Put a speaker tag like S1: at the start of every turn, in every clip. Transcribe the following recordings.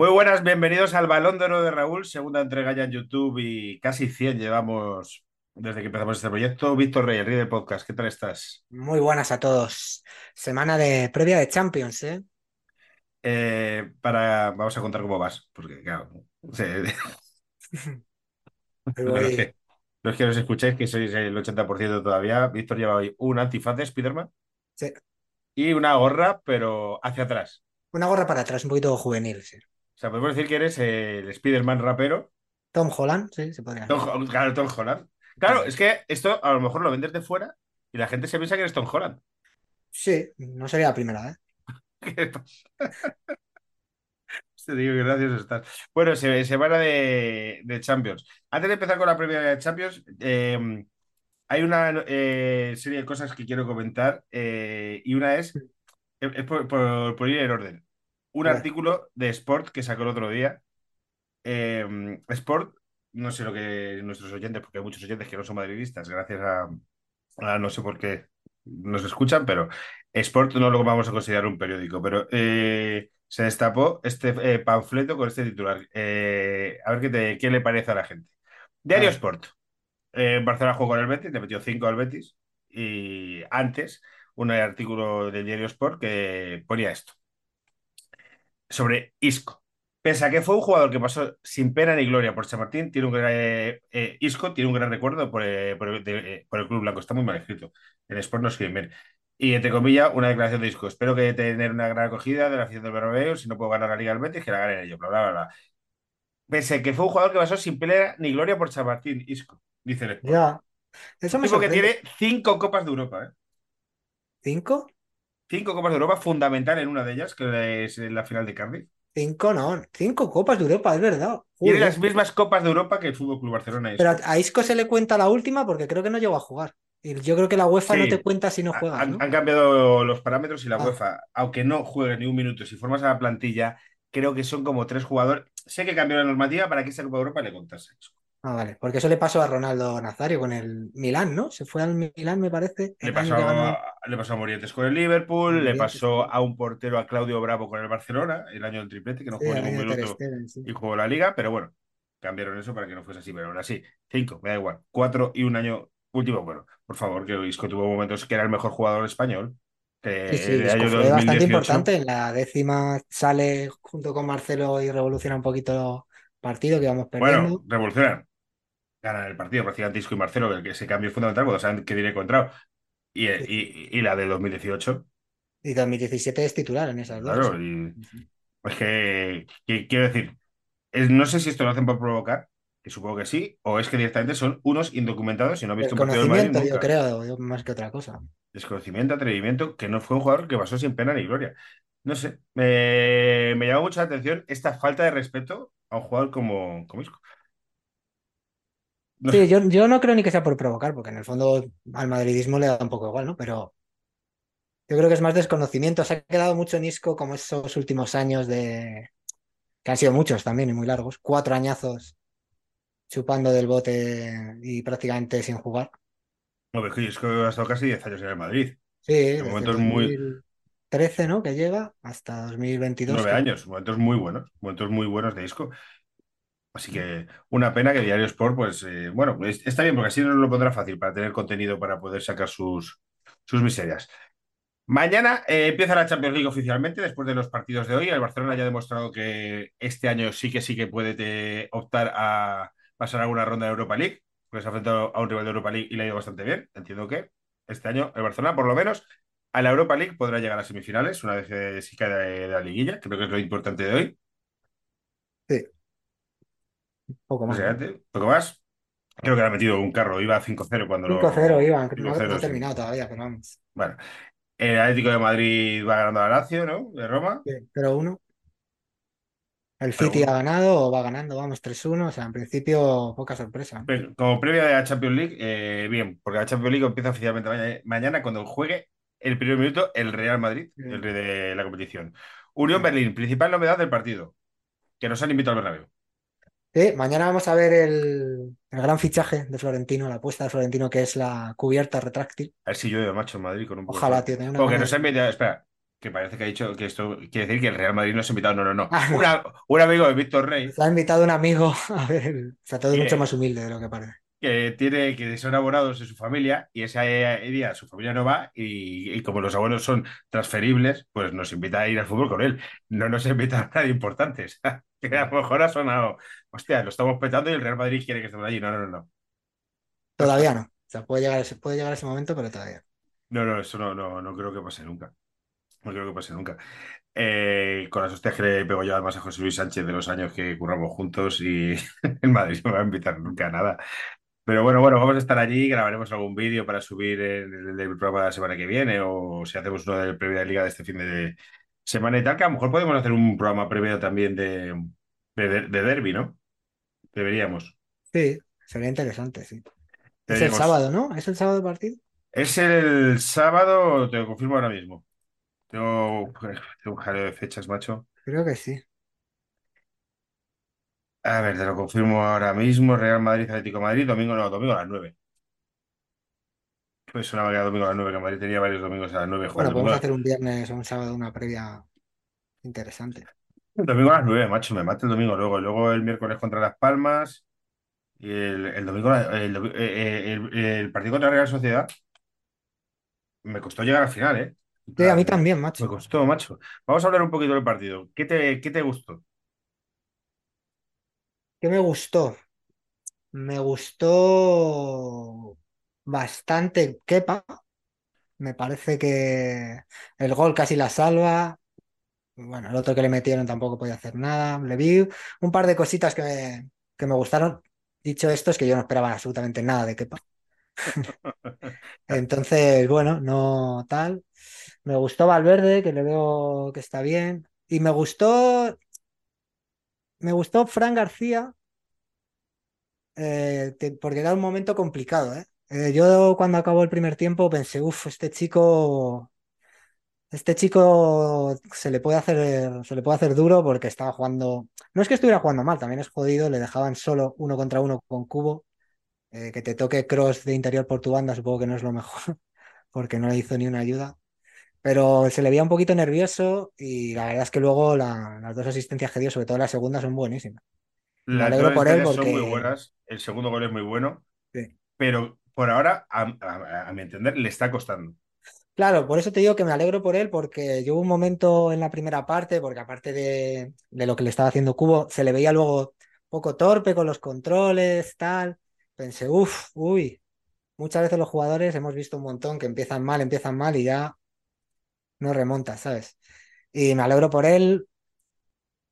S1: Muy buenas, bienvenidos al Balón de Oro de Raúl, segunda entrega ya en YouTube y casi 100 llevamos desde que empezamos este proyecto. Víctor Rey, el rey del podcast, ¿qué tal estás?
S2: Muy buenas a todos. Semana de previa de Champions, ¿eh?
S1: Eh, para, vamos a contar cómo vas, porque claro, se- los que, los que nos escucháis, que sois el 80% todavía, Víctor lleva hoy un antifaz de Spiderman
S2: sí,
S1: y una gorra, pero hacia atrás.
S2: Una gorra para atrás, un poquito juvenil, sí.
S1: O sea, podemos decir que eres el Spiderman rapero,
S2: Tom Holland, sí, se podría
S1: Tom, claro, Tom Holland. Claro, es que esto a lo mejor lo vendes de fuera y la gente se piensa que eres Tom Holland.
S2: Sí, no sería la primera vez.
S1: ¿Qué pasa? Te digo que gracioso estás. Bueno, se, semana de, de Champions. Antes de empezar con la previa de Champions, eh, hay una eh, serie de cosas que quiero comentar eh, y una es, es es por, por- por ir en orden. Un
S2: ver,
S1: artículo de Sport que sacó el otro día. Eh, Sport, no sé lo que nuestros oyentes, porque hay muchos oyentes que no son madridistas, gracias a, a no sé por qué nos escuchan, pero Sport no lo vamos a considerar un periódico, pero eh, se destapó este eh, panfleto con este titular. Eh, a ver qué, te- qué le parece a la gente. Diario
S2: ver.
S1: Sport. Barcelona jugó con el Betis, le metió 5 al Betis y antes un artículo del Diario Sport que ponía esto sobre Isco. Pese a que fue un jugador que pasó sin pena ni gloria por Chamartín, tiene un gran, eh, eh, Isco tiene un gran recuerdo por, eh, por el, de- por el Club Blanco. Está muy mal escrito. En Sport no escriben bien. Y entre comillas, una declaración de Isco. Espero que tener una gran acogida de la afición del Bernabéu. Si no puedo ganar la Liga del Betis, que la ganen ellos. Bla, bla, bla, bla. Pese a que fue un jugador que pasó sin pena ni gloria por Chamartín, Isco, dice el Sport.
S2: Ya, eso me
S1: tipo que tiene cinco Copas de Europa, ¿eh?
S2: ¿Cinco?
S1: Cinco Copas de Europa, fundamental en una de ellas, que es la final de Cardiff.
S2: Cinco no, cinco copas de Europa, es verdad.
S1: Tiene las mismas Copas de Europa que el Fútbol Club Barcelona.
S2: Pero
S1: Isco.
S2: a Isco se le cuenta la última porque creo que no llegó a jugar. Y yo creo que la UEFA no te cuenta si no juegas,
S1: han,
S2: ¿no?
S1: han cambiado los parámetros y la
S2: Ah,
S1: UEFA, aunque no juegues ni un minuto, si formas a la plantilla, creo que son como tres jugadores. Sé que cambió la normativa para que esa Copa de Europa le contase eso.
S2: Ah, vale. Porque eso le pasó a Ronaldo Nazario con el Milán, ¿no? Se fue al Milán, me parece,
S1: Le pasó,
S2: ganó
S1: a, le pasó a Morientes con el Liverpool, le pasó
S2: sí.
S1: a un portero, a Claudio Bravo con el Barcelona, el año del triplete, que no
S2: Sí,
S1: jugó ningún minuto
S2: sí.
S1: y jugó la liga, pero bueno, cambiaron eso para que no fuese así, pero aún así, cinco, me da igual, cuatro y un año último, bueno, por favor, que Isco tuvo momentos que era el mejor jugador español,
S2: Sí,
S1: que
S2: sí,
S1: el año
S2: bastante
S1: 2018
S2: importante. En la décima sale junto con Marcelo y revoluciona un poquito partido que íbamos
S1: Bueno,
S2: perdiendo.
S1: Ganan el partido prácticamente Isco y Marcelo, que ese cambio es fundamental cuando saben que viene encontrado. Y,
S2: Sí,
S1: y, y la de 2018,
S2: Y 2017 es titular en esas dos.
S1: claro. Y
S2: sí, sí.
S1: es que, que- quiero decir, es- no sé si esto lo hacen por provocar, que supongo que sí, o es que directamente son unos indocumentados y no han visto
S2: El
S1: un partido del Madrid
S2: yo creo, yo más que otra cosa.
S1: Desconocimiento, atrevimiento, que no fue un jugador que pasó sin pena ni gloria. No sé, me, me llama mucho la atención esta falta de respeto a un jugador como, como Isco.
S2: Sí, yo, yo no creo ni que sea por provocar, porque en el fondo al madridismo le da un poco igual, ¿no? Pero yo creo que es más desconocimiento. Se ha quedado mucho en Isco como esos últimos años de... que han sido muchos también y muy largos. Cuatro añazos chupando del bote y prácticamente sin jugar.
S1: No, pero es que Isco ha estado casi 10 años en el Madrid.
S2: Sí,
S1: En momentos muy,
S2: 2013, ¿no? Que llega hasta 2022,
S1: nueve años, momentos muy buenos, momentos muy buenos de disco. Así que una pena que Diario Sport, pues eh, bueno, es- está bien porque así nos lo pondrá fácil para tener contenido para poder sacar sus, sus miserias. Mañana eh, empieza la Champions League oficialmente después de los partidos de hoy. El Barcelona ya ha demostrado que este año sí que sí que puede te- optar a pasar a una ronda de Europa League, porque se ha enfrentado a un rival de Europa League y le ha ido bastante bien. Entiendo que este año el Barcelona, por lo menos, a la Europa League podrá llegar a semifinales una vez que sí cae de, de la liguilla. Creo que es lo importante de hoy.
S2: Poco más,
S1: poco más. Creo que le ha metido un carro, iba a 5-0 cuando
S2: 5-0
S1: lo.
S2: iban, no, no
S1: 5-0,
S2: ha
S1: sí.
S2: terminado todavía, pero vamos.
S1: Bueno, el Atlético de Madrid va ganando a Lazio, ¿no? De Roma.
S2: Sí, 0-1. El City ha ganado o va ganando, vamos, 3-1. O sea, en principio, poca sorpresa.
S1: Como previa de la Champions League, eh, bien, porque la Champions League empieza oficialmente mañana, mañana cuando juegue el primer minuto el Real Madrid,
S2: Sí,
S1: el rey de la competición. Unión
S2: sí.
S1: Berlín, principal novedad del partido, que nos han invitado al Bernabéu.
S2: Mañana vamos a ver el, el gran fichaje de Florentino, la apuesta de Florentino, que es la cubierta retráctil.
S1: A ver si llueve, macho, en Madrid con un poco
S2: Ojalá, tío, una
S1: Porque nos han invitado, espera, que parece que ha dicho que esto quiere decir que el Real Madrid no es invitado. No, no, no.
S2: Ah, no.
S1: Una- un amigo de Víctor Rey
S2: Se ha invitado un amigo a ver. O sea, todo es mucho más humilde de lo que parece.
S1: que tiene que son abonados de su familia y ese día su familia no va y, y como los abonos son transferibles, pues nos invita a ir al fútbol con él. No nos invita a nadie importante. que a lo mejor ha sonado, hostia, lo estamos petando y el Real Madrid quiere que estemos allí. No, no, no, no.
S2: Todavía no. O sea, puede llegar, puede llegar ese momento, pero todavía.
S1: No, no, eso no, no, no creo que pase nunca. No creo que pase nunca. Eh, con las hostias que le pego yo además a José Luis Sánchez de los años que curramos juntos y el Madrid no me va a invitar nunca a nada. Pero bueno, bueno, vamos a estar allí, grabaremos algún vídeo para subir el, el- el programa de la semana que viene o si hacemos uno de previa de liga de este fin de semana y tal, que a lo mejor podemos hacer un programa previo también de, de, de derbi, ¿no? Deberíamos.
S2: Sí, sería interesante, sí. Es el sábado, ¿no? ¿Es el sábado el partido?
S1: Es el sábado, te lo confirmo ahora mismo. Tengo, tengo un jaleo de fechas, macho.
S2: Creo que sí.
S1: A ver, te lo confirmo ahora mismo. Real Madrid, Atlético de Madrid, domingo no, domingo a las 9. Pues sonaba era domingo a las 9, que Madrid tenía varios domingos a las 9
S2: Bueno, podemos hacer un viernes o un sábado una previa interesante.
S1: domingo a las 9, macho, me mata el domingo luego. Luego el miércoles contra Las Palmas. Y el, el domingo, el, el- el partido contra Real Sociedad me costó llegar al final, ¿eh?
S2: Sí, a mí también,
S1: Me
S2: macho.
S1: costó, macho. Vamos a hablar un poquito del partido. ¿Qué te, qué te gustó?
S2: ¿Qué me gustó? Me gustó bastante Kepa. Me parece que el gol casi la salva. Bueno, el otro que le metieron tampoco podía hacer nada. Le vi un par de cositas que me, que me gustaron. Dicho esto, es que yo no esperaba absolutamente nada de Kepa. Entonces, bueno, no tal. Me gustó Valverde, que le veo que está bien. Y me gustó, me gustó Fran García, eh, que- porque era un momento complicado, ¿eh? Eh, yo cuando acabó el primer tiempo pensé, uff, este chico, este chico se le puede hacer, se le puede hacer duro porque estaba jugando. No es que estuviera jugando mal, también es jodido, le dejaban solo uno contra uno con Cubo. Eh, que te toque cross de interior por tu banda, supongo que no es lo mejor, porque no le hizo ni una ayuda. Pero se le veía un poquito nervioso y la verdad es que luego la- las dos asistencias que dio, sobre todo la segunda, son buenísimas. Me alegro por él
S1: asistencias son muy
S2: porque
S1: buenas. El segundo gol es muy bueno.
S2: sí.
S1: Pero por ahora, a, mi entender, le está costando.
S2: Claro, por eso te digo que me alegro por él, porque yo hubo un momento en la primera parte, porque aparte de, lo que le estaba haciendo Cubo, se le veía luego poco torpe con los controles, tal. Pensé, uff, uy, muchas veces los jugadores hemos visto un montón que empiezan mal, empiezan mal y ya no remontas, ¿sabes? Y me alegro por él.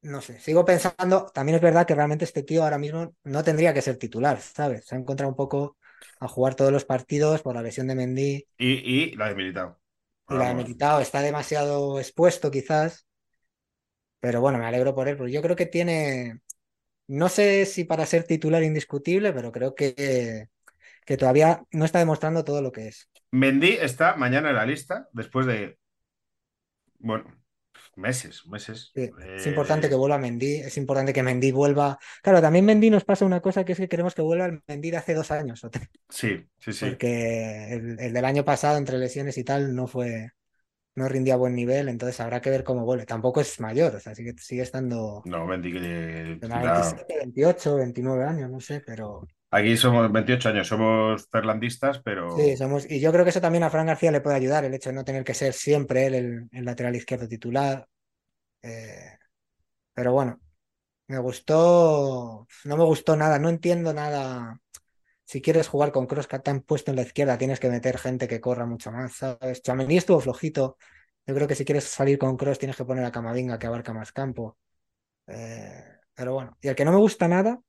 S2: No sé, sigo pensando, también es verdad que realmente este tío ahora mismo no tendría que ser titular, ¿sabes? Se ha encontrado un poco a jugar todos los partidos por la lesión de Mendy
S1: Y, y la de Militao.
S2: y la de. Militao está demasiado expuesto quizás, pero bueno, me alegro por él, porque yo creo que tiene, no sé si para ser titular indiscutible, pero creo que, que todavía no está demostrando todo lo que es.
S1: Mendy está mañana en la lista, después de, bueno, meses, meses.
S2: Sí, Es importante que
S1: Eh,
S2: vuelva Mendy, es importante que Mendy vuelva. Claro, también Mendy nos pasa una cosa que es que queremos que vuelva el Mendy de hace dos años, o tres,
S1: sí, sí, sí.
S2: porque el, el del año pasado, entre lesiones y tal, no fue, no rindía a buen nivel, entonces habrá que ver cómo vuelve. Tampoco es mayor, o sea, sigue, sigue estando
S1: No, Mendy que
S2: tendrá
S1: tendrá-
S2: 27, 28, 29 años, no sé, pero
S1: Aquí somos 28 años, somos ferlandistas, pero
S2: sí, somos. Y yo creo que eso también a Fran García le puede ayudar, el hecho de no tener que ser siempre él el, lateral izquierdo titular. Eh, pero bueno, me gustó, no me gustó nada, no entiendo nada. Si quieres jugar con te han puesto en la izquierda, tienes que meter gente que corra mucho más, ¿sabes? Tchouaméni estuvo flojito. Yo creo que si quieres salir con Kroos tienes que poner a Camavinga que abarca más campo. Eh, pero bueno, y el que no me gusta nada,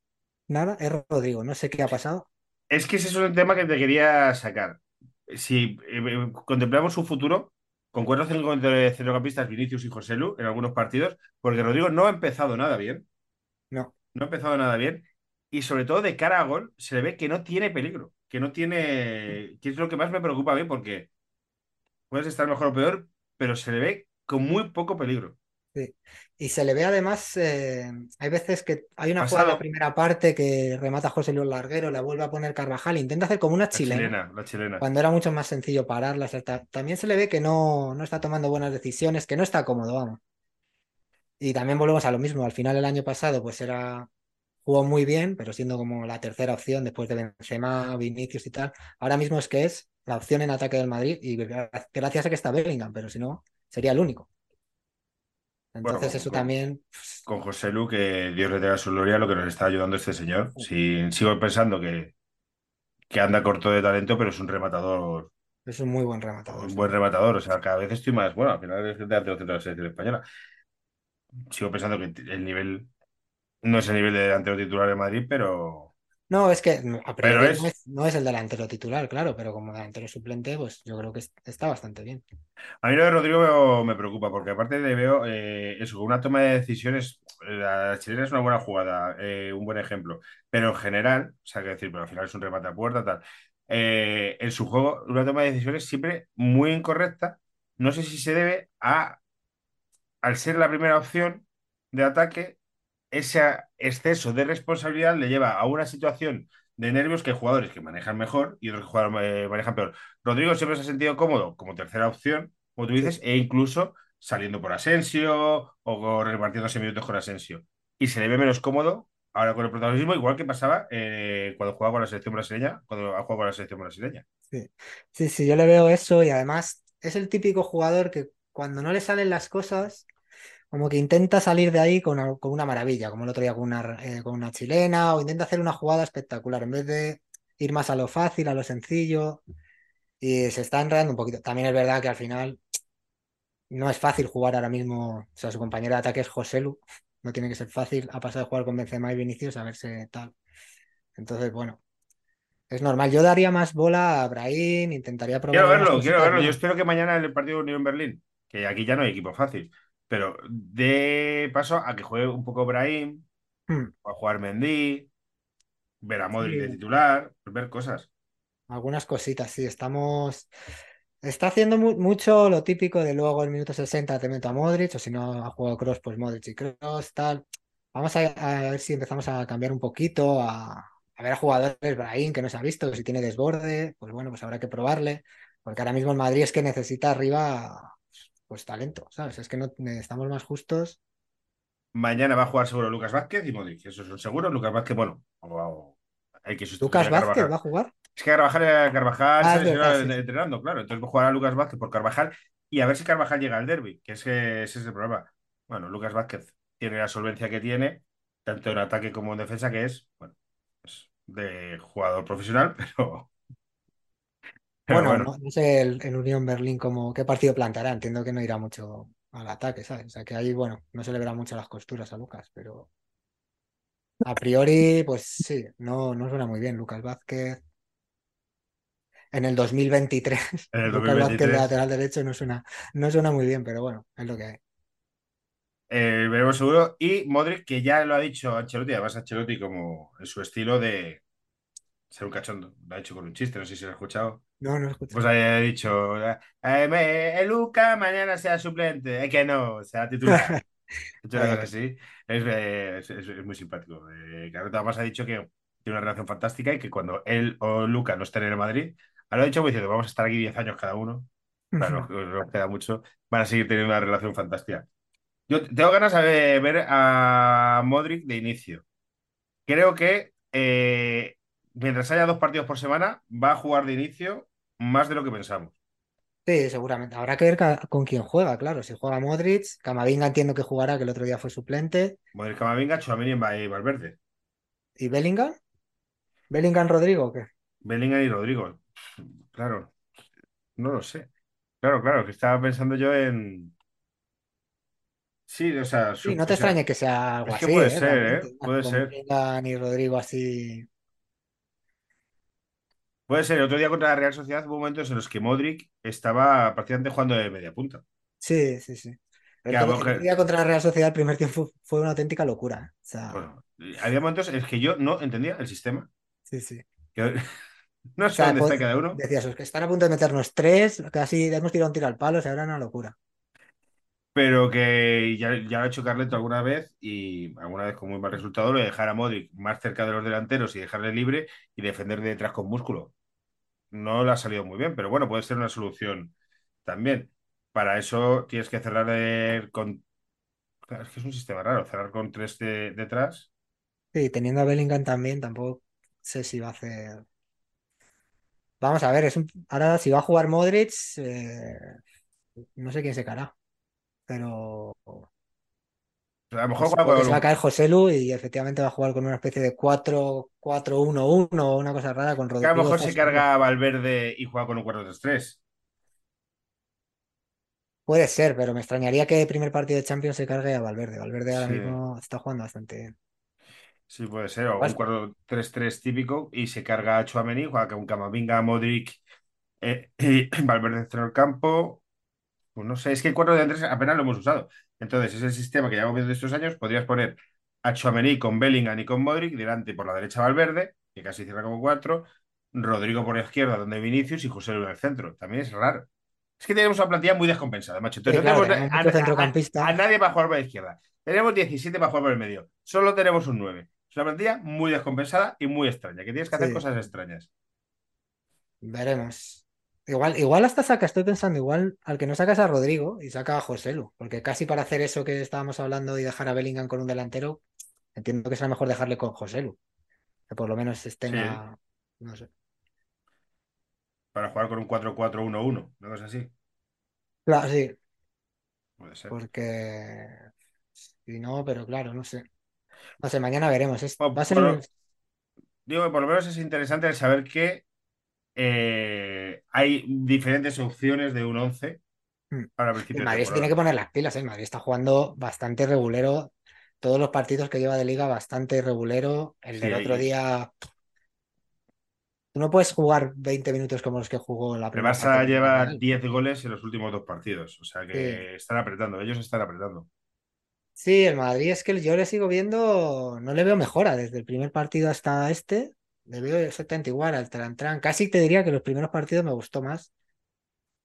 S2: nada, es Rodrigo. No sé qué ha pasado.
S1: es que ese es un tema que te quería sacar. Si eh, contemplamos su futuro con cuatro centro- centrocampistas, Vinicius y Joselu, en algunos partidos, porque Rodrigo no ha empezado nada bien,
S2: No,
S1: no ha empezado nada bien, y sobre todo de cara a gol se le ve que no tiene peligro, que no tiene, que es lo que más me preocupa a mí, porque puedes estar mejor o peor, pero se le ve con muy poco peligro.
S2: Sí. Y se le ve además, eh, hay veces que hay una jugada en la primera parte que remata José Luis Larguero, la vuelve a poner Carvajal, intenta hacer como una
S1: la
S2: chilena,
S1: la chilena.
S2: cuando era mucho más sencillo pararlas. hasta- También se le ve que no, no está tomando buenas decisiones, que no está cómodo, vamos. Y también volvemos a lo mismo, al final el año pasado pues era, jugó muy bien, pero siendo como la tercera opción después de Benzema, Vinicius y tal. Ahora mismo es que es la opción en ataque del Madrid y gra- gracias a que está Bellingham, pero si no, sería el único. Entonces eso
S1: con-
S2: también...
S1: con José Lu, que Dios le tenga su gloria, lo que nos está ayudando este señor. Sí, sigo pensando que, que anda corto de talento, pero es un rematador,
S2: Es un muy buen rematador,
S1: un buen rematador. O sea, cada vez estoy más, bueno, al final es delantero centro de la selección española. Sigo pensando que el nivel no es el nivel de delantero titular de Madrid, pero,
S2: No, es que no, a
S1: pero
S2: no
S1: es.
S2: es, no es el delantero titular, claro, pero como delantero suplente, pues yo creo que es- está bastante bien.
S1: A mí lo de Rodrigo me, preocupa, porque aparte le veo eh, eso, una toma de decisiones, la chilena es una buena jugada, eh, un buen ejemplo, pero en general, o sea, que decir, pero al final es un remate a puerta, tal. eh, en su juego, una toma de decisiones siempre muy incorrecta. No sé si se debe a, al ser la primera opción de ataque, ese exceso de responsabilidad le lleva a una situación de nervios que hay jugadores que manejan mejor y otros que jugadores, eh, manejan peor. Rodrigo siempre se ha sentido cómodo como tercera opción, como tú dices, e incluso saliendo por Asensio o repartiéndose minutos con Asensio. Y se le ve menos cómodo ahora con el protagonismo, igual que pasaba eh, cuando jugaba con la selección brasileña, cuando ha jugado con la selección brasileña.
S2: Sí, sí, sí, yo le veo eso y además es el típico jugador que cuando no le salen las cosas, como que intenta salir de ahí con, con una maravilla, como el otro día con una, eh, con una chilena, o intenta hacer una jugada espectacular en vez de ir más a lo fácil, a lo sencillo, y se está enredando un poquito. También es verdad que al final no es fácil jugar ahora mismo, o sea, su compañero de ataque es Joselu, no tiene que ser fácil, ha pasado de jugar con Benzema y Vinicius a verse tal. Entonces, bueno, es normal. Yo daría más bola a Brahim, intentaría probar
S1: Quiero verlo, quiero verlo. Yo espero que mañana el partido de Unión Berlín, que aquí ya no hay equipo fácil, pero de paso a que juegue un poco Brahim,
S2: Hmm,
S1: a jugar Mendy, ver a Modric de titular, ver cosas.
S2: algunas cositas, sí, estamos... Está haciendo mu- mucho lo típico de luego el minuto 60 te meto a Modric, o si no ha jugado Cross, pues Modric y Cross, tal. Vamos a, a ver si empezamos a cambiar un poquito, a, a ver a jugadores, Brahim, que no se ha visto, si tiene desborde, pues bueno, pues habrá que probarle, porque ahora mismo el Madrid es que necesita arriba, pues talento, ¿sabes? Es que no estamos más justos.
S1: Mañana va a jugar seguro Lucas Vázquez y Modric, eso es un seguro. Lucas Vázquez, bueno, o- hay que
S2: ¿Lucas
S1: a
S2: Vázquez va a jugar?
S1: Es que Carvajal, Carvajal
S2: Ah,
S1: se
S2: verdad, sí,
S1: entrenando, claro. Entonces va a jugar a Lucas Vázquez por Carvajal y a ver si Carvajal llega al derby, que es que ese es el problema. Bueno, Lucas Vázquez tiene la solvencia que tiene, tanto en ataque como en defensa, que es, bueno, es de jugador profesional, pero, pero
S2: Bueno,
S1: bueno.
S2: no, no sé el, el Unión Berlín cómo, qué partido plantará. Entiendo que no irá mucho al ataque, ¿sabes? O sea que ahí, bueno, no se le verá mucho las costuras a Lucas, pero a priori, pues sí, no, no suena muy bien. Lucas Vázquez en el 2023,
S1: En el
S2: Lucas Vázquez de
S1: 2023
S2: lateral derecho no suena, no suena muy bien, pero bueno, es lo que hay.
S1: eh, veremos seguro. Y Modric, que ya lo ha dicho Ancelotti, además Ancelotti como en su estilo de ser un cachondo, lo ha hecho con un chiste, no sé si lo has escuchado.
S2: No, no escucho.
S1: Pues haya dicho, eh, me- eh, Luca mañana sea suplente, es que no, sea titular. Así. Es, es- es- es muy simpático. Eh, Carlota además ha dicho que tiene una relación fantástica y que cuando él o Luca no estén en el Madrid, ahora lo ha dicho diciendo, vamos a estar aquí 10 años cada uno, claro, nos, nos queda mucho, van a seguir teniendo una relación fantástica. Yo tengo ganas de ver a Modric de inicio. Creo que eh, mientras haya dos partidos por semana, va a jugar de inicio más de lo que pensamos.
S2: Sí, seguramente. Habrá que ver con quién juega, claro. Si juega Modric, Camavinga entiendo que jugará, que el otro día fue suplente.
S1: Modric Camavinga, Tchouaméni y Valverde.
S2: ¿Y Bellingham? ¿Bellingham Rodrigo o qué?
S1: Bellingham y Rodrigo. Claro, no lo sé. Claro, claro, que estaba pensando yo en. Sí, o sea,
S2: Sí, no
S1: o
S2: te
S1: sea,
S2: extrañe que sea algo
S1: es que
S2: así,
S1: puede
S2: ¿eh?
S1: ser, ¿eh? Puede ser.
S2: Bellingham y Rodrigo así.
S1: Puede ser. El otro día contra la Real Sociedad hubo momentos en los que Modric estaba prácticamente jugando de media punta.
S2: Sí, sí, sí. El, otro día contra la Real Sociedad, el primer tiempo fue, una auténtica locura. O sea,
S1: bueno, había momentos en los que yo no entendía el sistema.
S2: sí, sí.
S1: Que no
S2: O
S1: sé
S2: sea,
S1: dónde está
S2: pues,
S1: cada uno.
S2: decías, "Es que están a punto de meternos tres, casi hemos tirado un tiro al palo, o sea, era una locura.
S1: pero que ya, ya lo ha hecho Carleto alguna vez y alguna vez con muy mal resultado, lo de dejar a Modric más cerca de los delanteros y dejarle libre y defender de detrás con músculo. No le ha salido muy bien, pero bueno, puede ser una solución también. Para eso tienes que cerrar con... Es que es un sistema raro, cerrar con tres de- detrás.
S2: Sí, teniendo a Bellingham también, tampoco sé si va a hacer. Vamos a ver, es ahora si va a jugar Modric, eh, no sé quién se caerá, pero
S1: A lo mejor juega
S2: supongo que se va a caer Joselu y efectivamente va a jugar con una especie de cuatro cuatro uno uno o una cosa rara con
S1: que a lo
S2: Rodrigo
S1: mejor se carga a Valverde y juega con un 4-3-3.
S2: Puede ser, pero me extrañaría que el primer partido de Champions se cargue a Valverde. Valverde ahora
S1: Sí,
S2: mismo está jugando bastante bien.
S1: sí puede ser. O un
S2: Vas-
S1: 4-3-3 típico y se carga a Tchouaméni, juega con Camavinga, Modric eh, y Valverde en el campo. Pues no sé, es que el 4 de Andrés apenas lo hemos usado. Entonces, ese sistema que llevamos viendo estos años, podrías poner a Tchouaméni con Bellingham y con Modric, delante por la derecha Valverde, que casi cierra como 4, Rodrigo por la izquierda, donde hay Vinicius y José Luis en el centro. También es raro. Es que tenemos una plantilla muy descompensada, macho. Entonces,
S2: Sí,
S1: no
S2: claro,
S1: tenemos a,
S2: mucho
S1: a- a- a
S2: centrocampista.
S1: nadie para jugar por la izquierda. Tenemos 17 para jugar por el medio. Solo tenemos un 9. Es una plantilla muy descompensada y muy extraña, que tienes que hacer
S2: Sí,
S1: cosas extrañas.
S2: veremos. Igual, igual hasta saca, estoy pensando, igual al que no sacas a Rodrigo y saca a Joselu, porque casi para hacer eso que estábamos hablando y dejar a Bellingham con un delantero, entiendo que será mejor dejarle con Joselu, que por lo menos
S1: Sí,
S2: tenga, no sé.
S1: para jugar con un 4-4-1-1, una cosa así.
S2: Claro, sí,
S1: Puede ser.
S2: porque si no, pero claro, no sé. No sé, mañana veremos. Es- va a ser
S1: digo que por lo menos es interesante el saber que eh, hay diferentes opciones de un 11
S2: Mm.
S1: para
S2: El
S1: principio de
S2: Madrid se tiene que poner las pilas, ¿eh? El Madrid está jugando bastante regulero. Todos los partidos que lleva de liga bastante regulero. El
S1: Sí,
S2: del otro día, tú no puedes jugar 20 minutos como los que jugó la
S1: el
S2: primera parte
S1: Barça lleva
S2: Villarreal.
S1: 10 goles en los últimos dos partidos, o sea
S2: Sí.
S1: que están apretando, ellos están apretando.
S2: Sí, el Madrid es que yo le sigo viendo, no le veo mejora desde el primer partido hasta este. Le veo exactamente igual al Trantrán. Casi te diría que los primeros partidos me gustó más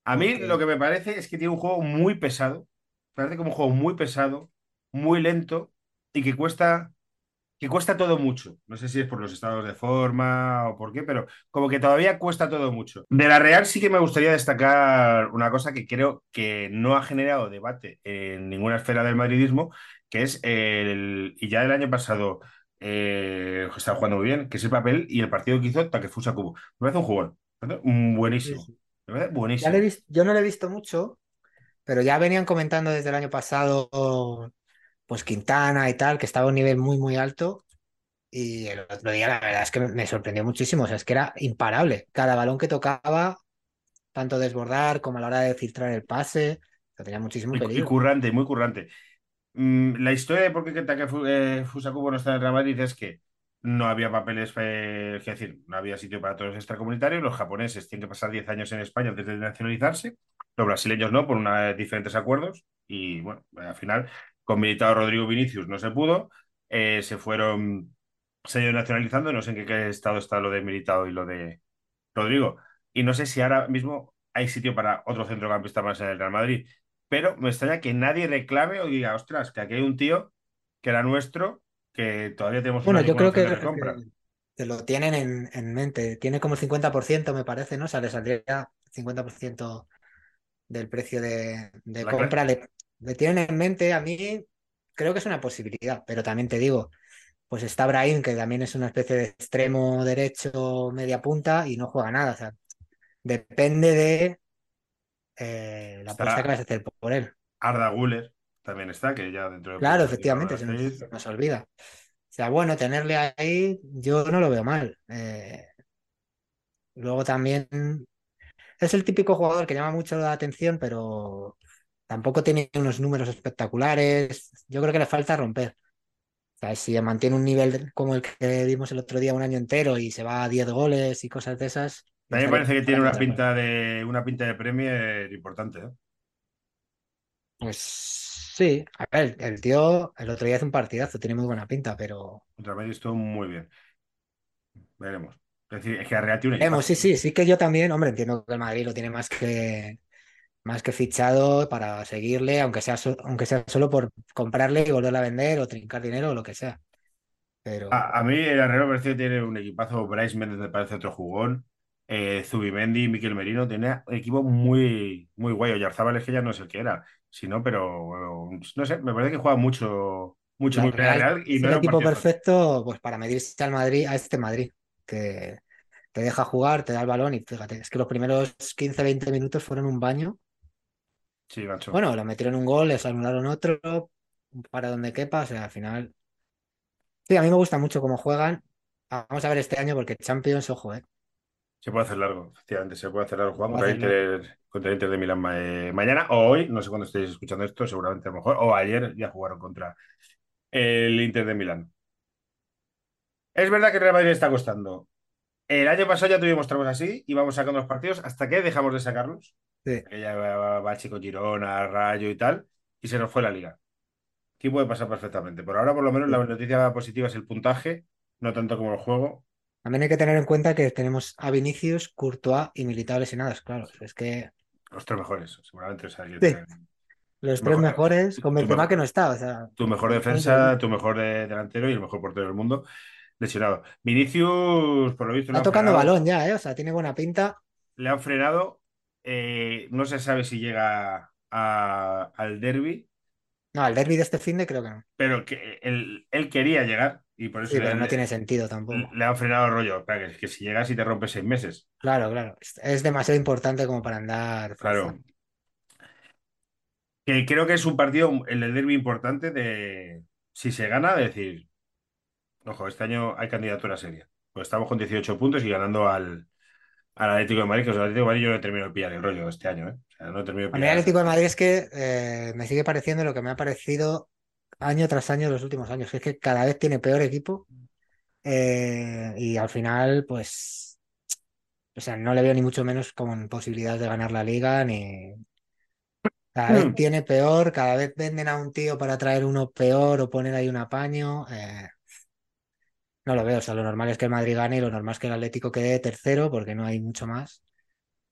S1: A mí lo que me parece es que tiene un juego muy pesado, parece como un juego muy pesado, muy lento y que cuesta que cuesta todo mucho. No sé si es por los estados de forma o por qué, pero como que todavía cuesta todo mucho. De la Real sí que me gustaría destacar una cosa que creo que no ha generado debate en ninguna esfera del madridismo, que es el, y ya el año pasado eh, estaba jugando muy bien, que es el papel y el partido que hizo Takefusa Kubo. Me parece un parece un
S2: Sí,
S1: buenísimo,
S2: sí.
S1: me parece
S2: ya le he
S1: buenísimo.
S2: yo no le he visto mucho, pero ya venían comentando desde el año pasado pues Quintana y tal, que estaba a un nivel muy, muy alto. Y el otro día la verdad es que me sorprendió muchísimo, o sea, es que era imparable. Cada balón que tocaba, tanto desbordar como a la hora de filtrar el pase, o sea, tenía muchísimo
S1: Y, y
S2: peligro.
S1: currante, muy currante. Mm, la historia de por qué Takefu- eh, Fusakubo no está en el Real Madrid es que no había papeles, es decir, no había sitio para todos los extracomunitarios. Los japoneses tienen que pasar 10 años en España antes de nacionalizarse. Los brasileños no, por una, diferentes acuerdos. Y bueno, al final, con Militao Rodrigo Vinicius no se pudo. Eh, se fueron, se ido nacionalizando. No sé en qué, qué estado está lo de Militao y lo de Rodrigo. Y no sé si ahora mismo hay sitio para otro centrocampista más en el Real Madrid. Pero me extraña que nadie reclame o diga, ostras, que aquí hay un tío que era nuestro, que todavía tenemos
S2: Bueno,
S1: una
S2: yo creo que, lo tienen en, en mente. Tiene como el 50%, me parece, ¿no? O sea, le saldría 50% del precio de, de compra. Le, le tienen en mente, a mí creo que es una posibilidad, pero también te digo, pues está Brahim, que también es una especie de extremo derecho, media punta, y no juega nada. O sea, depende de eh, la apuesta que vas a hacer por él.
S1: Arda Güler, también está, que ya dentro de
S2: Claro, efectivamente, se nos, se nos olvida. O sea, bueno, tenerle ahí, yo no lo veo mal. Eh, luego también es el típico jugador que llama mucho la atención, pero tampoco tiene unos números espectaculares. Yo creo que le falta romper. O sea, si mantiene un nivel como el que vimos el otro día un año entero y se va a 10 goles y cosas de esas,
S1: También parece que tiene una pinta de una pinta de Premier importante, ¿eh?
S2: Pues sí, a ver, el tío el otro día hace un partidazo, tiene muy buena pinta, pero
S1: Contra Madrid estuvo muy bien. Veremos. Es decir, es que Arrea tiene un
S2: veremos, sí, sí, sí que yo también, hombre, entiendo que el Madrid lo tiene más que, más que fichado para seguirle, aunque sea, so- aunque sea solo por comprarle y volverla a vender o trincar dinero o lo que sea.
S1: A, a
S2: Pero
S1: mí el Herrero me parece que tiene un equipazo. Bryce Méndez me parece otro jugón. Eh, Zubimendi, Miquel Merino, tiene un equipo muy, muy guay. Oyarzábal es que ya no sé el que era, si no, pero bueno, no sé, me parece que juega mucho, mucho,
S2: la
S1: muy
S2: Real
S1: Real y no
S2: el equipo perfecto pues para medirse al Madrid, a este Madrid, que te deja jugar, te da el balón y fíjate, es que los primeros 15 20 minutos fueron un baño.
S1: Sí, macho.
S2: Bueno, le metieron un gol, les anularon otro, para donde quepa, o sea, al final. Sí, a mí me gusta mucho cómo juegan. Vamos a ver este año porque Champions, ojo, eh.
S1: Se puede hacer largo, efectivamente, se puede hacer largo.
S2: A
S1: contra. Inter, contra Inter de Milán eh, mañana o hoy, no sé cuándo estéis escuchando esto, seguramente a lo mejor, o ayer ya jugaron contra el Inter de Milán. Es verdad que el Real Madrid está costando. El año pasado ya tuvimos tramos así, íbamos sacando los partidos hasta que dejamos de sacarlos.
S2: Sí.
S1: Que ya va, va Chico Girona, Rayo y tal, y se nos fue la liga. Aquí puede pasar perfectamente. Por ahora, por lo menos, la noticia positiva es el puntaje, no tanto como el juego.
S2: También hay que tener en cuenta que tenemos a Vinicius, Courtois y Militao lesionados, claro. Es que
S1: Los tres mejores, seguramente. O sea, que
S2: sí,
S1: te-
S2: los tres
S1: mejor,
S2: mejores, con Benzema que no
S1: mejor,
S2: está, o sea,
S1: tu mejor defensa, tu mejor eh, delantero y el mejor portero del mundo lesionado. Vinicius, por lo visto,
S2: Está tocando
S1: frenado.
S2: balón ya, eh. O sea, tiene buena pinta.
S1: Le han frenado. eh, no se sabe si llega a- al derby,
S2: No, al derbi de este fin de creo que no.
S1: pero que él, él quería llegar y por eso
S2: Sí,
S1: le,
S2: pero no tiene sentido tampoco.
S1: le han frenado el rollo. Espera, que, que si llegas y te rompes seis meses.
S2: Claro, claro. Es, demasiado importante como para andar
S1: Claro. Que creo que es un partido, el derby importante de si se gana, decir, ojo, este año hay candidatura seria. Pues estamos con 18 puntos y ganando al, al Atlético de Madrid, que os el Atlético de Madrid yo no he terminado de pillar el rollo este año, ¿eh? O sea, no de
S2: A mí el
S1: pillar.
S2: Atlético de Madrid es que eh, me sigue pareciendo lo que me ha parecido año tras año en los últimos años. Es que cada vez tiene peor equipo eh, y al final, pues, o sea, no le veo ni mucho menos con posibilidades de ganar la liga, ni cada vez tiene peor, cada vez venden a un tío para traer uno peor o poner ahí un apaño. eh, no lo veo, o sea, lo normal es que el Madrid gane y lo normal es que el Atlético quede tercero porque no hay mucho más,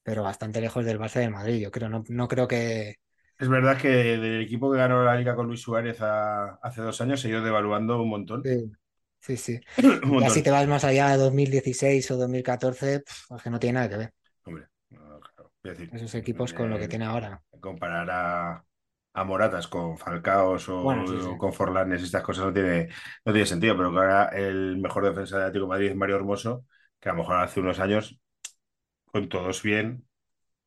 S2: pero bastante lejos del Barça del Madrid. Yo creo, no, no creo que...
S1: Es verdad que del equipo que ganó la liga con Luis Suárez a- hace dos años se ha ido devaluando un montón.
S2: Sí, sí, sí. Si
S1: montón.
S2: te vas más allá de 2016 o 2014, pf, es que no tiene nada que ver
S1: Hombre, no, claro. Decir,
S2: esos equipos con lo que
S1: eh,
S2: tiene ahora.
S1: comparar a, a Moratas con Falcaos o,
S2: Bueno, sí, sí.
S1: o con Forlanes y estas cosas no tiene, no tiene sentido, pero que ahora el mejor defensa de Atlético de Madrid es Mario Hermoso, que a lo mejor hace unos años, con todos bien.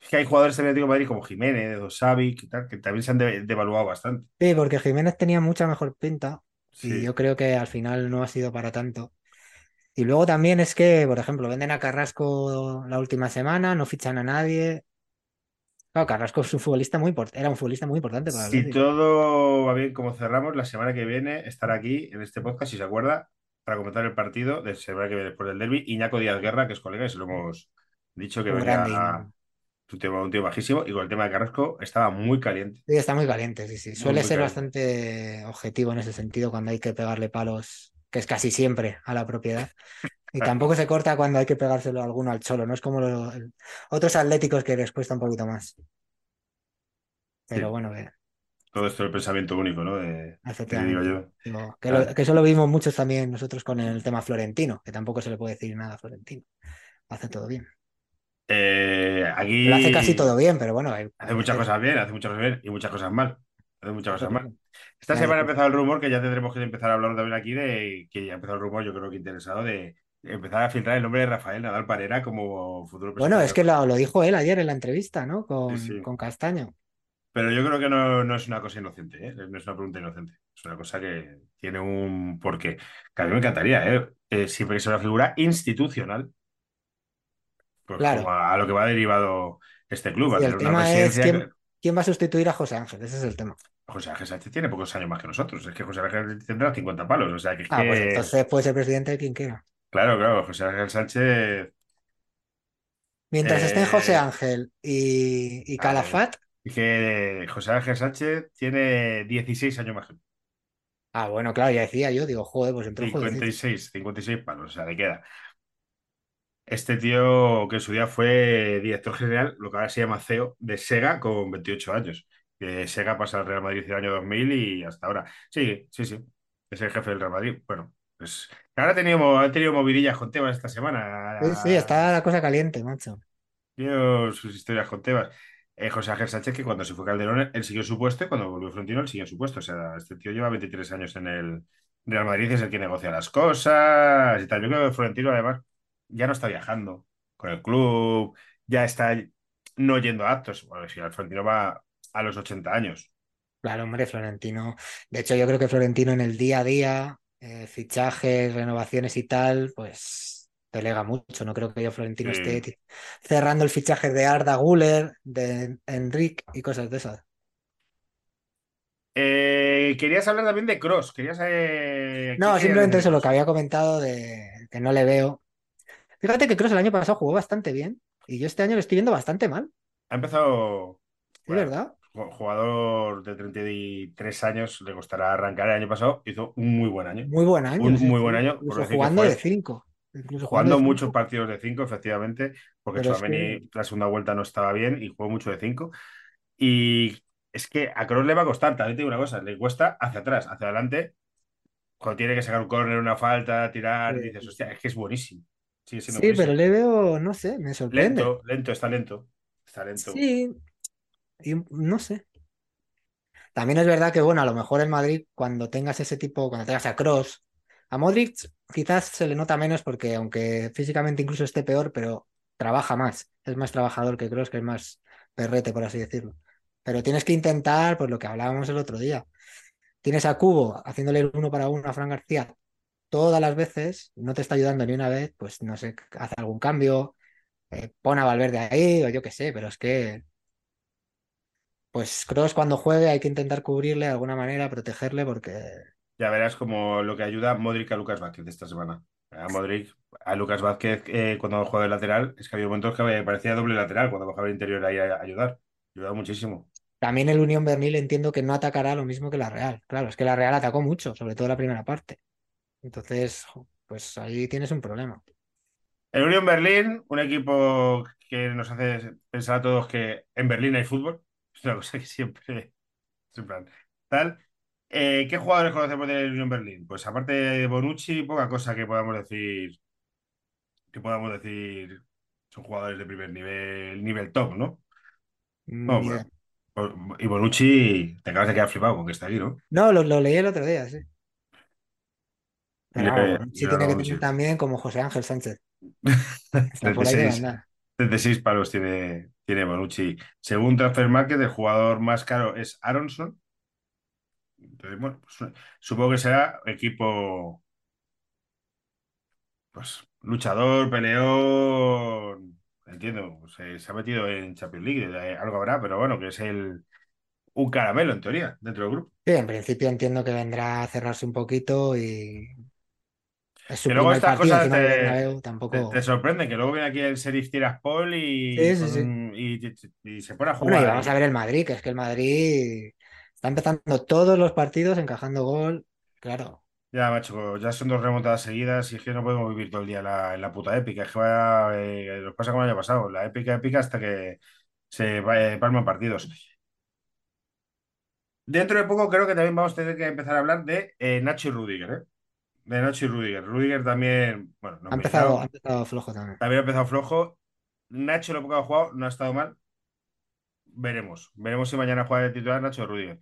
S1: Es que hay jugadores del Atlético de Madrid como Jiménez o Xavi, que, tal, que también se han de- devaluado bastante.
S2: Sí, porque Jiménez tenía mucha mejor pinta y
S1: Sí.
S2: yo creo que al final no ha sido para tanto. Y luego también es que, por ejemplo, venden a Carrasco la última semana, no fichan a nadie. Claro, Carrasco es un futbolista muy import- era un futbolista muy importante para
S1: Si todo va bien como cerramos, la semana que viene estará aquí en este podcast, si se acuerda, para comentar el partido de semana que viene después del derby. Iñaco Díaz Guerra, que es colega, y se lo hemos dicho que venía. Un tío, un tío bajísimo. Y con el tema de Carrasco estaba muy caliente.
S2: Sí, está muy caliente, sí, sí.
S1: Muy,
S2: Suele
S1: muy
S2: ser
S1: caliente.
S2: bastante objetivo en ese sentido cuando hay que pegarle palos, que es casi siempre a la propiedad. Y tampoco se corta cuando hay que pegárselo a alguno al cholo, no es como lo- el- otros atléticos que les cuesta un poquito más. Pero
S1: Sí,
S2: bueno, que,
S1: todo esto es el pensamiento único, ¿no? De, que digo yo.
S2: Digo, que, lo- que eso lo vimos muchos también nosotros con el tema Florentino, que tampoco se le puede decir nada a Florentino. Hace todo bien.
S1: Eh,
S2: Lo hace casi todo bien, pero bueno, hay-
S1: hace muchas cosas bien, hace muchas cosas bien y muchas cosas mal. Hace muchas cosas mal. Esta semana ha empezado el rumor, que ya tendremos que empezar a hablar también aquí, de que ya ha empezado el rumor, yo creo que interesado, de empezar a filtrar el nombre de Rafael Nadal Parera como futuro
S2: Bueno,
S1: presidente.
S2: es que lo, lo dijo él ayer en la entrevista, ¿no?
S1: Sí,
S2: Con,
S1: sí.
S2: con Castaño.
S1: Pero yo creo que no, no es una cosa inocente, ¿eh? No es una pregunta inocente. Es una cosa que tiene un porqué. Que a mí me encantaría, ¿eh? Eh, siempre que sea una figura institucional, pues
S2: Claro.
S1: a, lo que va derivado este club,
S2: Y el tema es quién,
S1: que-
S2: quién va a sustituir a José Ángel, ese es el tema.
S1: José Ángel Sánchez tiene pocos años más que nosotros. Es que José Ángel tendrá 50 palos. O sea, que
S2: Ah, pues entonces puede ser presidente de quien quiera.
S1: Claro, claro, José Ángel Sánchez.
S2: Mientras estén José
S1: eh,
S2: Ángel y, y Calafat,
S1: es que José Ángel Sánchez tiene 16 años más que
S2: ah, bueno, claro, ya decía yo, digo, joder, pues entró jovencito.
S1: 56, 56 palos, o sea, le queda. Este tío que en su día fue director general, lo que ahora se llama CEO, de Sega con 28 años. Sega pasa al Real Madrid el año 2000 y hasta ahora. Sí, sí, sí. Es el jefe del Real Madrid. Bueno, pues ahora ha tenido, ha tenido movidillas con Tebas esta
S2: Sí, sí,
S1: semana.
S2: está la cosa caliente, macho.
S1: Tiene sus historias con Tebas. Eh, José Ángel Sánchez, que cuando se fue Calderón, él siguió su puesto y cuando volvió Florentino, él siguió su puesto. O sea, este tío lleva 23 años en el Real Madrid, es el que negocia las cosas y tal. Yo creo que Florentino, además, ya no está viajando con el club, ya está no yendo a actos. Bueno, si Florentino va a los 80 años.
S2: Claro, hombre, Florentino. De hecho, yo creo que Florentino en el día a día, eh, fichajes, renovaciones y tal, pues delega mucho. No creo que yo Florentino esté
S1: Sí.
S2: cerrando el fichaje de Arda Güler, de Enric y cosas de esas.
S1: Eh, querías hablar también de Cross. Querías, eh, ¿qué
S2: No, simplemente eso, lo que había comentado de que no le veo. Fíjate que Kroos el año pasado jugó bastante bien y yo este año lo estoy viendo bastante mal,
S1: Ha empezado,
S2: ¿es
S1: bueno,
S2: verdad?
S1: ju- jugador de 33 años, le costará arrancar. El año pasado hizo un muy buen año.
S2: Muy buen año,
S1: Un
S2: sí,
S1: muy
S2: sí.
S1: buen año, por
S2: jugando de
S1: fue
S2: cinco. Incluso jugando de
S1: jugando muchos partidos de 5 efectivamente, porque
S2: es que,
S1: la segunda vuelta no estaba bien y jugó mucho de 5 Y es que a Kroos le va a costar, también te digo una cosa, le cuesta hacia atrás, hacia adelante, cuando tiene que sacar un córner, una falta, tirar, dices, hostia, es que es buenísimo.
S2: Sí, pero le veo, no sé, me sorprende.
S1: Lento, lento, está lento. Está lento.
S2: Sí, y no sé. También es verdad que, bueno, a lo mejor en Madrid, cuando tengas ese tipo, cuando tengas a Cross, a Modric quizás se le nota menos porque, aunque físicamente incluso esté peor, pero trabaja más. Es más trabajador que Cross, que es más perrete, por así decirlo. Pero tienes que intentar, pues lo que hablábamos el otro día. Tienes a Cubo haciéndole el uno para uno a Fran García todas las veces, no te está ayudando ni una vez, pues no sé, haz algún cambio, eh, pon a Valverde ahí, o yo qué sé, pero es que, pues Cross cuando juegue hay que intentar cubrirle de alguna manera, protegerle, porque
S1: Ya verás como lo que ayuda Modric a Lucas Vázquez esta semana. A Modric, a Lucas Vázquez, eh, cuando juega de lateral, es que había momentos que parecía doble lateral cuando bajaba el interior ahí a, ayudar. Ayudaba muchísimo.
S2: también el Unión Berlín entiendo que no atacará lo mismo que la Real. Claro, es que la Real atacó mucho, sobre todo la primera parte. Entonces, pues ahí tienes un problema.
S1: El Unión Berlín, un equipo que nos hace pensar a todos que en Berlín hay fútbol. Es una cosa que siempre tal. Eh, ¿qué jugadores conocemos del Unión Berlín? Pues aparte de Bonucci, poca cosa que podamos decir, que podamos decir, son jugadores de primer nivel, nivel top, ¿no?
S2: Mm,
S1: Bueno,
S2: idea.
S1: pues, pues, y Bonucci, te acabas de quedar flipado con que está aquí, ¿no?
S2: No, lo, lo leí el otro día, sí. Pero sí tiene que tener también como José Ángel Sánchez. Hasta por ahí debe
S1: 36,
S2: andar.
S1: 36 palos tiene, tiene Bonucci. Según Transfer Market, el jugador más caro es Aronson. Entonces, bueno, pues, supongo que será equipo, pues, luchador, peleón. Entiendo, pues, eh, se ha metido en Champions League, algo habrá, pero bueno, que es el, un caramelo en teoría dentro del grupo.
S2: Sí, en principio entiendo que vendrá a cerrarse un poquito y es su
S1: Que luego estas
S2: partido
S1: cosas te,
S2: Bernabéu,
S1: te, te
S2: tampoco.
S1: sorprenden, que luego viene aquí el Sheriff Tiraspol y,
S2: Sí, sí, sí.
S1: con, y, y se pone a
S2: Bueno, y
S1: jugar.
S2: vamos a ver el Madrid, que es que el Madrid está empezando todos los partidos encajando gol. Claro.
S1: Ya, macho, ya son dos remontadas seguidas y es que no podemos vivir todo el día en la, en la puta épica. Es que eh, nos pasa como el año pasado, la épica épica hasta que se eh, palman partidos. Dentro de poco creo que también vamos a tener que empezar a hablar de eh, Nacho y Rudiger, ¿eh? De Nacho y Rudiger. Rudiger también, bueno,
S2: Ha empezado, ha empezado flojo también.
S1: también ha empezado flojo. Nacho lo poco que ha jugado no ha estado mal. Veremos. Veremos si mañana juega de titular Nacho o Rudiger.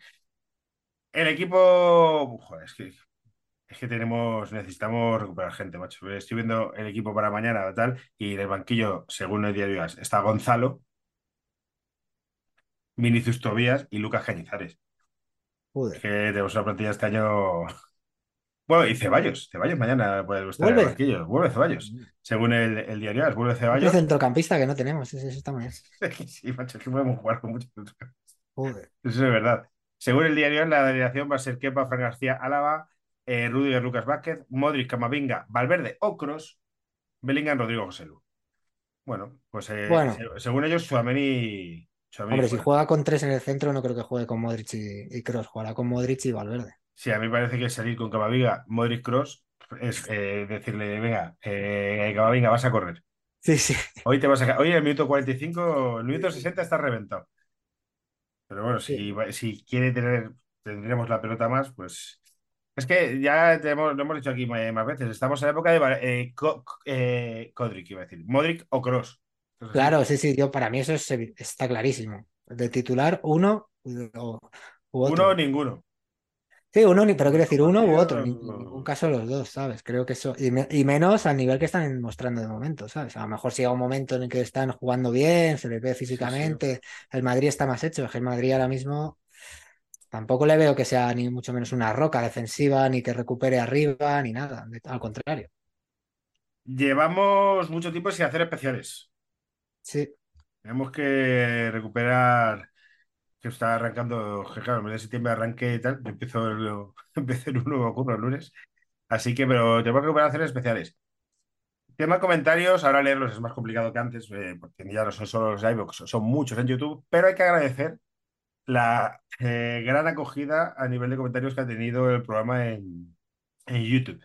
S1: El equipo, joder, es que Es que tenemos, necesitamos recuperar gente, macho. Estoy viendo el equipo para mañana tal, y en el banquillo, según el diario está Gonzalo, Vinicius Tobías y Lucas Cañizares. Es que tenemos una plantilla este año. Bueno, y Ceballos. Ceballos mañana puede estar en el
S2: ¿Vuelve?
S1: banquillo. Vuelve Ceballos. Según el, el diario AS, vuelve Ceballos.
S2: centrocampista que no tenemos, ese está muy bien.
S1: Sí, macho, es que podemos jugar con muchos.
S2: Joder.
S1: Eso es verdad. Según el diario AS, la alineación va a ser Kepa, Fran García, Álava, eh, Rudiger, Lucas Vázquez, Modric, Camavinga, Valverde, Ocros, Bellingham, Rodrigo José Lu. Bueno, pues eh,
S2: Bueno,
S1: según ellos, Tchouaméni
S2: hombre, si juega con tres en el centro, no creo que juegue con Modric y, y Kroos, jugará con Modric y Valverde.
S1: Sí, a mí parece que salir con Camavinga, Modric Cross es eh, decirle, venga, eh, Camavinga, vas a correr.
S2: Sí, sí,
S1: Hoy te vas a... Hoy en el minuto 45, el minuto 60 está reventado. Pero bueno,
S2: sí.
S1: si, si quiere tener, tendremos la pelota más, pues... Es que ya te hemos- lo hemos dicho aquí más veces, estamos en la época de eh, Co- eh, iba a decir, Modric o Kroos. ¿Es así?
S2: Claro, sí, sí, yo para mí eso es está clarísimo. De titular, uno u, u
S1: Uno o ninguno.
S2: Sí, uno, pero quiero decir uno u otro, en ningún caso los dos, ¿sabes? Creo que eso, y, me- y menos al nivel que están mostrando de momento, ¿sabes? A lo mejor si llega un momento en el que están jugando bien, se les ve
S1: Sí, sí.
S2: físicamente, el Madrid está más hecho, es que el Madrid ahora mismo tampoco le veo que sea ni mucho menos una roca defensiva, ni que recupere arriba, ni nada, al contrario.
S1: Llevamos mucho tiempo sin hacer especiales.
S2: Sí,
S1: Tenemos que recuperar, que está arrancando, que claro, el mes de septiembre arranque y tal, yo empiezo, el- empiezo en un nuevo curro el lunes, así que, pero tenemos que recuperar hacer especiales. Tema comentarios, ahora leerlos es más complicado que antes, eh, porque ya no son solo los iVoox, son, muchos en YouTube, pero hay que agradecer la eh, gran acogida a nivel de comentarios que ha tenido el programa en, en YouTube.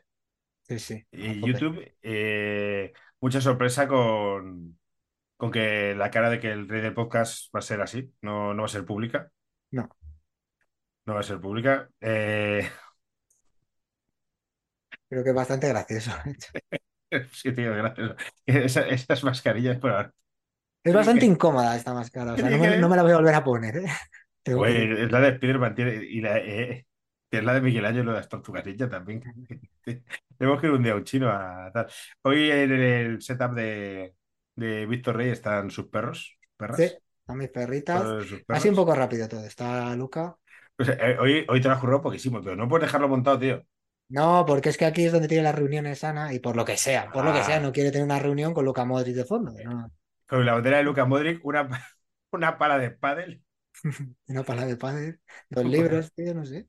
S2: sí, sí,
S1: En. YouTube, eh, mucha sorpresa con, con que la cara de que el rey del podcast va a ser así, no, no va a ser pública,
S2: No,
S1: no va a ser pública. Eh,
S2: creo que es bastante gracioso.
S1: sí, tío, gracias. Esa- esas mascarillas por ahora.
S2: Es bastante
S1: que,
S2: incómoda esta máscara, o sea, no me, no me la voy a volver a poner, ¿eh?
S1: Joder, es la de Spiderman y la, eh, es la de Miguel Ángel, lo de las también. Tenemos que ir un día a un chino a tal. Hoy en el setup de, de Víctor Rey están sus perros, sus
S2: Sí,
S1: perras,
S2: a mis perritas. sido un poco rápido todo. Está Luca.
S1: Pues, eh, hoy, hoy te lo has currado poquísimo, pero no puedes dejarlo montado, tío.
S2: No, porque es que aquí es donde tiene las reuniones Ana y por lo que sea, por lo que sea,
S1: Ah,
S2: no quiere tener una reunión con Luca Modric de fondo. No,
S1: con la bandera de Luka Modric, una, una pala de pádel.
S2: una pala de padre, dos libros, tío, no sé.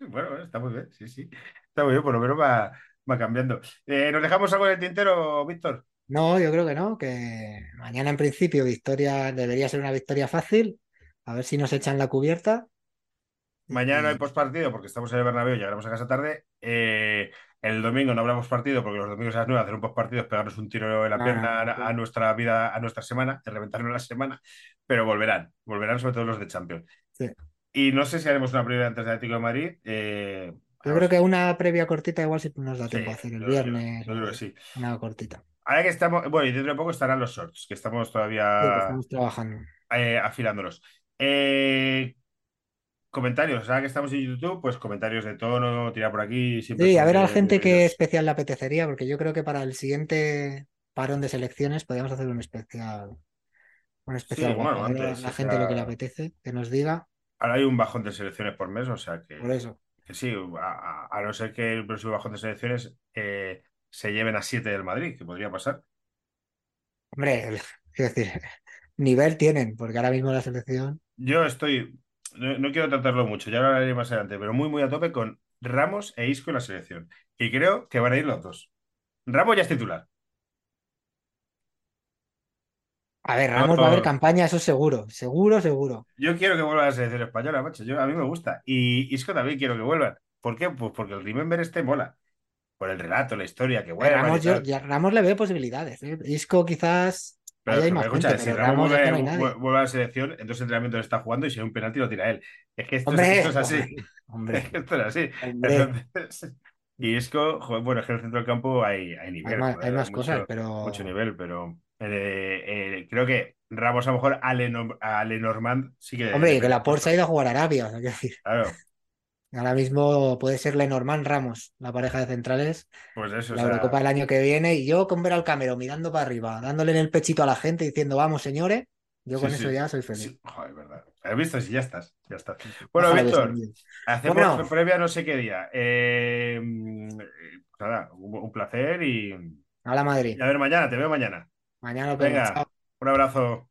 S1: Bueno, está muy bien, sí, sí. Está muy bien, por lo menos va, va cambiando. Eh, ¿nos dejamos algo en el tintero, Víctor?
S2: No, yo creo que no, que mañana en principio victoria debería ser una victoria fácil. A ver si nos echan la cubierta.
S1: Mañana no hay postpartido porque estamos en el Bernabéu, llegaremos a casa tarde. Eh, el domingo no habrá postpartido porque los domingos a las 9 hacer un postpartido es pegarnos un tiro en la
S2: no,
S1: pierna a, nuestra vida, a nuestra semana, de reventarnos la semana, pero volverán, volverán sobre todo los de Champions.
S2: sí.
S1: Y no sé si haremos una previa antes del Atlético de Madrid. eh,
S2: Yo creo que una previa cortita igual sí nos da
S1: sí,
S2: tiempo a hacer el
S1: yo,
S2: viernes
S1: yo creo que sí.
S2: una cortita.
S1: Ahora que estamos, bueno, y dentro de poco estarán los shorts, que estamos
S2: Sí, que
S1: todavía
S2: estamos trabajando.
S1: eh, afilándolos. Eh, comentarios, ahora que estamos en YouTube, pues comentarios de tono, tirar por aquí, siempre
S2: Sí, a ver a la gente qué especial le apetecería, porque yo creo que para el siguiente parón de selecciones podríamos hacer un especial, un especial
S1: Sí, bueno,
S2: A ver a
S1: antes,
S2: la gente lo que le
S1: sea,
S2: apetece, que nos diga.
S1: ahora hay un bajón de selecciones por mes, o sea
S2: Por
S1: que,
S2: eso.
S1: que sí, a, a- a no ser que el próximo bajón de selecciones eh, se lleven a 7 del Madrid, que podría pasar.
S2: Hombre, quiero decir, nivel tienen, porque ahora mismo la selección.
S1: Yo estoy, no, no quiero tratarlo mucho, ya lo hablaré más adelante, pero muy, muy a tope con Ramos e Isco en la selección. Y creo que van a ir los dos. Ramos ya es titular.
S2: A ver, Ramos va a haber campaña, eso seguro, seguro, seguro.
S1: yo quiero que vuelva a la selección española, macho. Yo, a mí me gusta. Y Isco también quiero que vuelvan. ¿Por qué? Pues porque el Remember este mola. Por el relato, la historia, que y
S2: Ramos, yo,
S1: tal.
S2: ya, Ramos le veo posibilidades. ¿eh? Isco quizás ahí
S1: Pero,
S2: hay
S1: pero
S2: más
S1: escucha,
S2: gente,
S1: si
S2: pero
S1: Ramos
S2: es
S1: vuelve,
S2: no
S1: a la selección, en dos entrenamientos está jugando y si hay un penalti lo tira él. Es que esto es, esto
S2: Hombre,
S1: es así. Es
S2: hombre,
S1: que esto es así. Entonces, y Isco, bueno, es que en el centro del campo hay, hay nivel,
S2: hay más cosas,
S1: mucho, mucho
S2: pero.
S1: nivel, pero eh, eh, creo que Ramos a lo mejor a, Leno- a Lenormand sí que
S2: Hombre, que la Porsche ha ido a jugar a Arabia, o sea, decir.
S1: Claro,
S2: Ahora mismo puede ser Lenormand Ramos, la pareja de centrales,
S1: pues eso, o
S2: la Eurocopa
S1: sea,
S2: del año que viene, y yo con ver al Camero mirando para arriba, dándole en el pechito a la gente diciendo, vamos, señores, yo
S1: sí,
S2: con eso ya soy feliz.
S1: sí, joder, verdad. ¿Has visto? Sí, ya estás, ya estás. Bueno,
S2: Ojalá
S1: Víctor, hacemos
S2: Bueno,
S1: previa no sé qué día. Eh, nada, un, un placer y,
S2: a la
S1: y
S2: Madrid.
S1: a ver mañana, te veo mañana.
S2: Mañana.
S1: Venga,
S2: Chao.
S1: un abrazo.